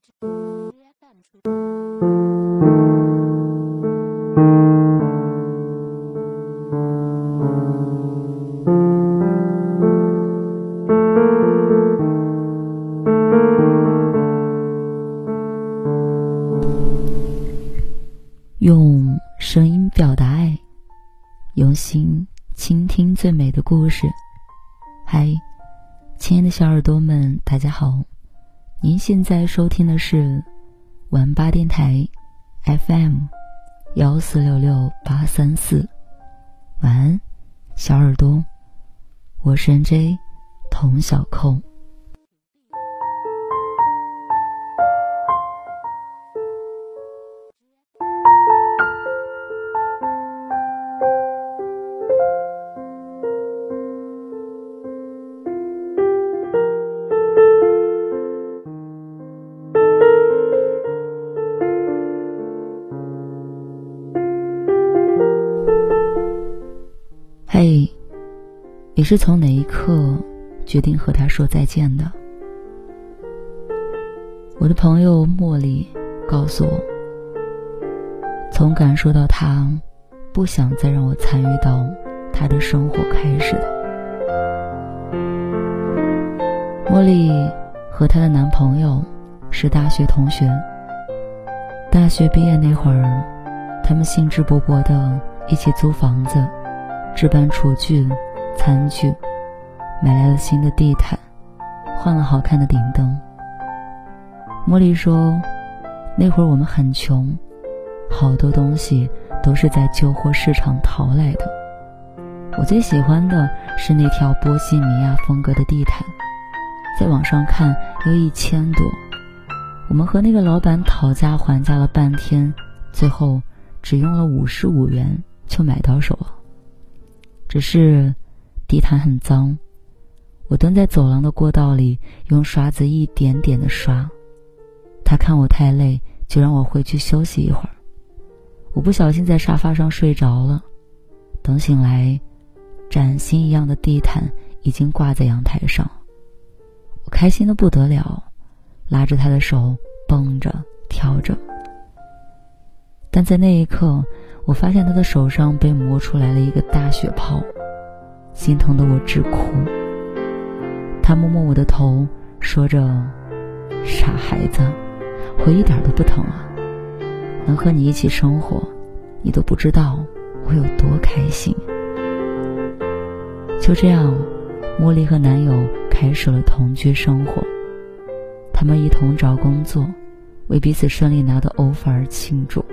荔枝 FM 出品。您现在收听的是晚八电台 FM 幺四六六八三四。晚安，小耳朵，我是 NJ 童小扣。你是从哪一刻决定和他说再见的？我的朋友茉莉告诉我，从感受到他不想再让我参与到他的生活开始的。茉莉和她的男朋友是大学同学，大学毕业那会儿，他们兴致勃勃的一起租房子。置办厨具、餐具，买来了新的地毯，换了好看的顶灯。茉莉说：“那会儿我们很穷，好多东西都是在旧货市场淘来的。我最喜欢的是那条波西米亚风格的地毯，在网上看要一千多。我们和那个老板讨价还价了半天，最后只用了五十五元就买到手了。”只是地毯很脏，我蹲在走廊的过道里，用刷子一点点的刷。他看我太累，就让我回去休息一会儿。我不小心在沙发上睡着了，等醒来，崭新一样的地毯已经挂在阳台上。我开心的不得了，拉着他的手蹦着跳着。但在那一刻。我发现他的手上被磨出来了一个大血泡，心疼的我直哭。他摸摸我的头，说着：“傻孩子，我一点都不疼啊！能和你一起生活，你都不知道我有多开心。”就这样，茉莉和男友开始了同居生活。他们一同找工作，为彼此顺利拿到 offer 而庆祝。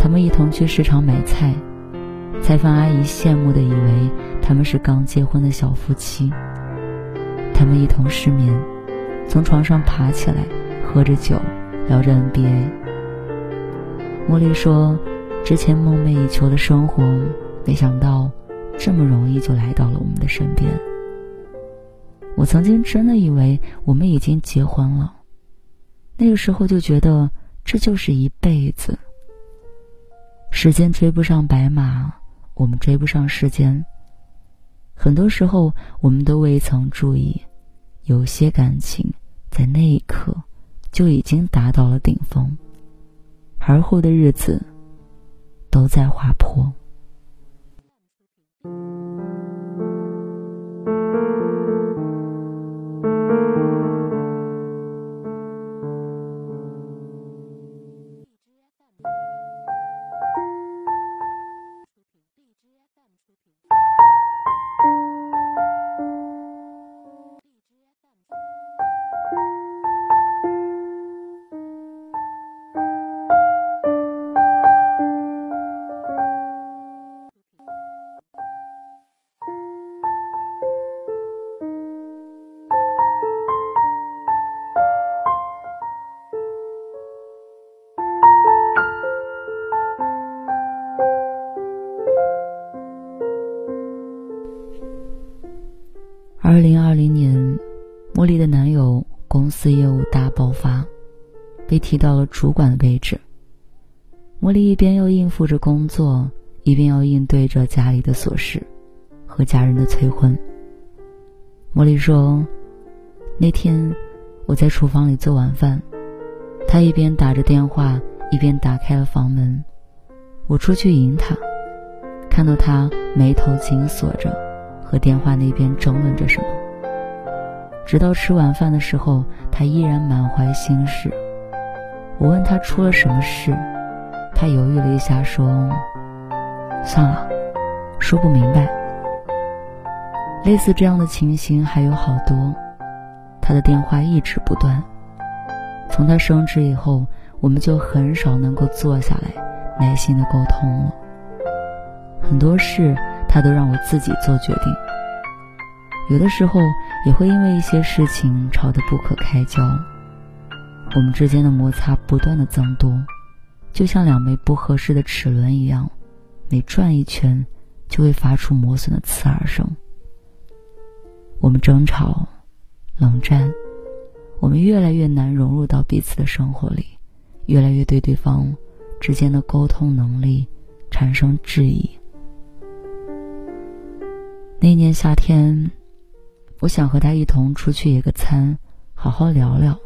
他们一同去市场买菜，菜贩阿姨羡慕的以为他们是刚结婚的小夫妻。他们一同失眠，从床上爬起来，喝着酒，聊着 NBA。茉莉说：“之前梦寐以求的生活，没想到这么容易就来到了我们的身边。我曾经真的以为我们已经结婚了，那个时候就觉得这就是一辈子。”时间追不上白马，我们追不上时间。很多时候，我们都未曾注意，有些感情在那一刻就已经达到了顶峰，而后的日子都在滑坡。提到了主管的位置。茉莉一边要应付着工作，一边要应对着家里的琐事和家人的催婚。茉莉说：“那天我在厨房里做晚饭，他一边打着电话，一边打开了房门。我出去迎他，看到他眉头紧锁着，和电话那边争论着什么。直到吃晚饭的时候，他依然满怀心事。我问他出了什么事，他犹豫了一下，说：“算了，说不明白。”类似这样的情形还有好多。他的电话一直不断。从他升职以后，我们就很少能够坐下来耐心的沟通了。很多事他都让我自己做决定。有的时候也会因为一些事情吵得不可开交。我们之间的摩擦不断的增多，就像两枚不合适的齿轮一样，每转一圈就会发出磨损的刺耳声。我们争吵、冷战，我们越来越难融入到彼此的生活里，越来越对对方之间的沟通能力产生质疑。那年夏天，我想和他一同出去野个餐，好好聊聊。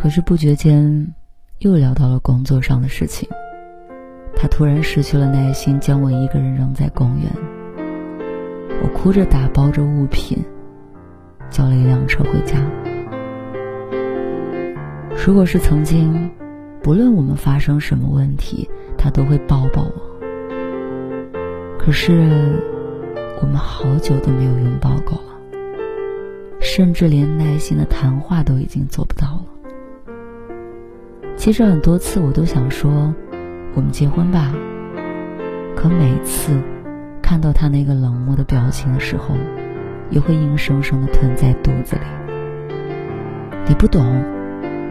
可是不觉间，又聊到了工作上的事情。他突然失去了耐心，将我一个人扔在公园。我哭着打包着物品，叫了一辆车回家。如果是曾经，不论我们发生什么问题，他都会抱抱我。可是，我们好久都没有拥抱过了，甚至连耐心的谈话都已经做不到了。其实很多次我都想说，我们结婚吧。可每次看到他那个冷漠的表情的时候，又会硬生生的吞在肚子里。你不懂，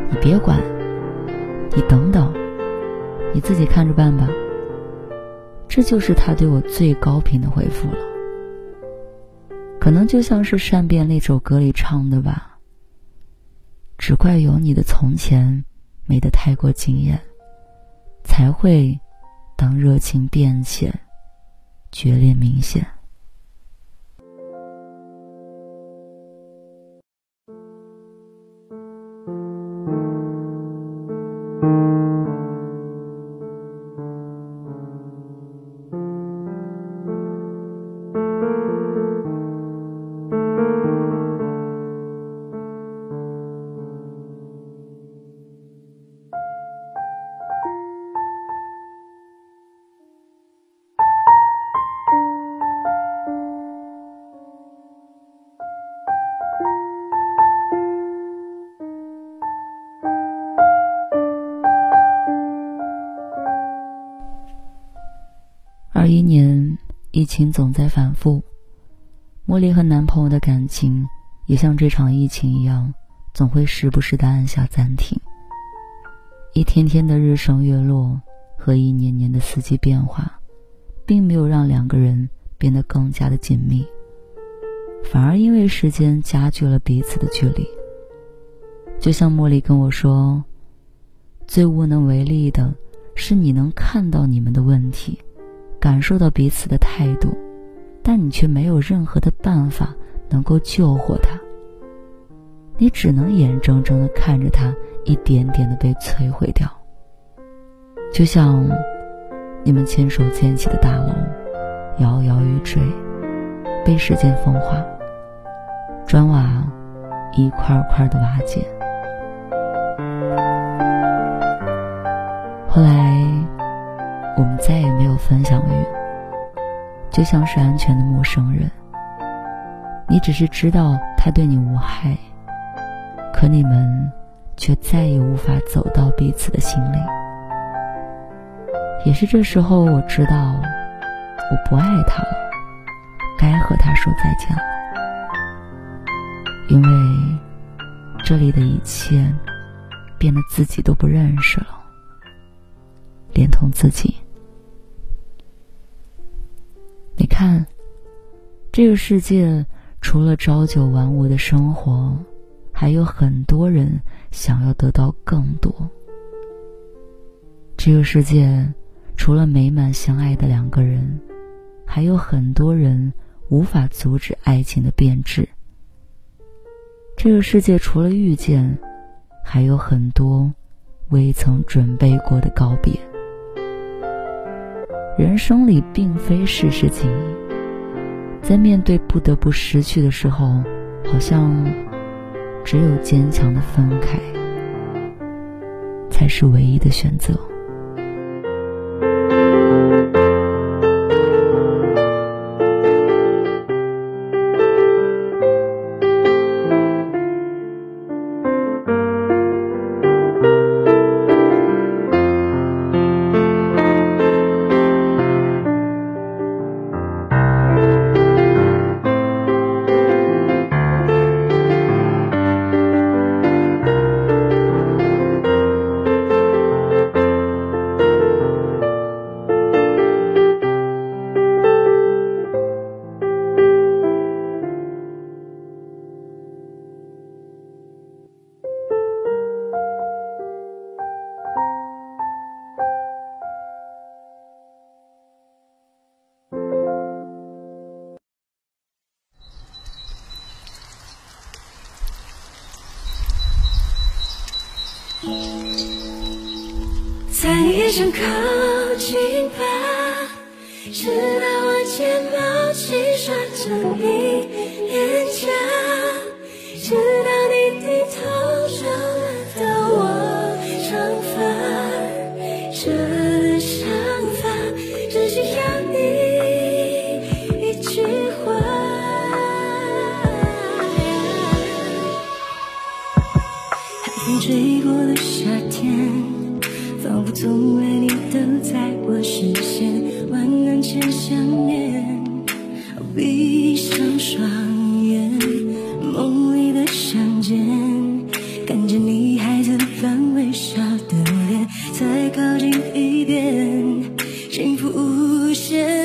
你别管，你等等，你自己看着办吧。这就是他对我最高频的回复了。可能就像是《善变》那首歌里唱的吧。只怪有你的从前。没得太过惊艳，才会当热情变浅，决裂明显。情总在反复，茉莉和男朋友的感情也像这场疫情一样，总会时不时的按下暂停。一天天的日升月落和一年年的四季变化，并没有让两个人变得更加的紧密，反而因为时间加剧了彼此的距离。就像茉莉跟我说：“最无能为力的是你能看到你们的问题。”感受到彼此的态度，但你却没有任何的办法能够救活他。你只能眼睁睁的看着他一点点的被摧毁掉，就像你们牵手建起的大楼，摇摇欲坠，被时间风化，砖瓦一块块的瓦解。后来。我们再也没有分享欲，就像是安全的陌生人。你只是知道他对你无害，可你们却再也无法走到彼此的心里。也是这时候，我知道我不爱他了，该和他说再见了。因为这里的一切变得自己都不认识了，连同自己。看这个世界除了朝九晚五的生活还有很多人想要得到更多。这个世界除了美满相爱的两个人还有很多人无法阻止爱情的变质。这个世界除了遇见还有很多未曾准备过的告别。人生里并非事事情意，在面对不得不失去的时候，好像只有坚强的分开。才是唯一的选择。在你也想靠近吧直到我睫毛轻刷着你。从来你都在我视线，万难前想念，闭上双眼，梦里的相见，看着你孩子般微笑的脸，再靠近一点，幸福无限。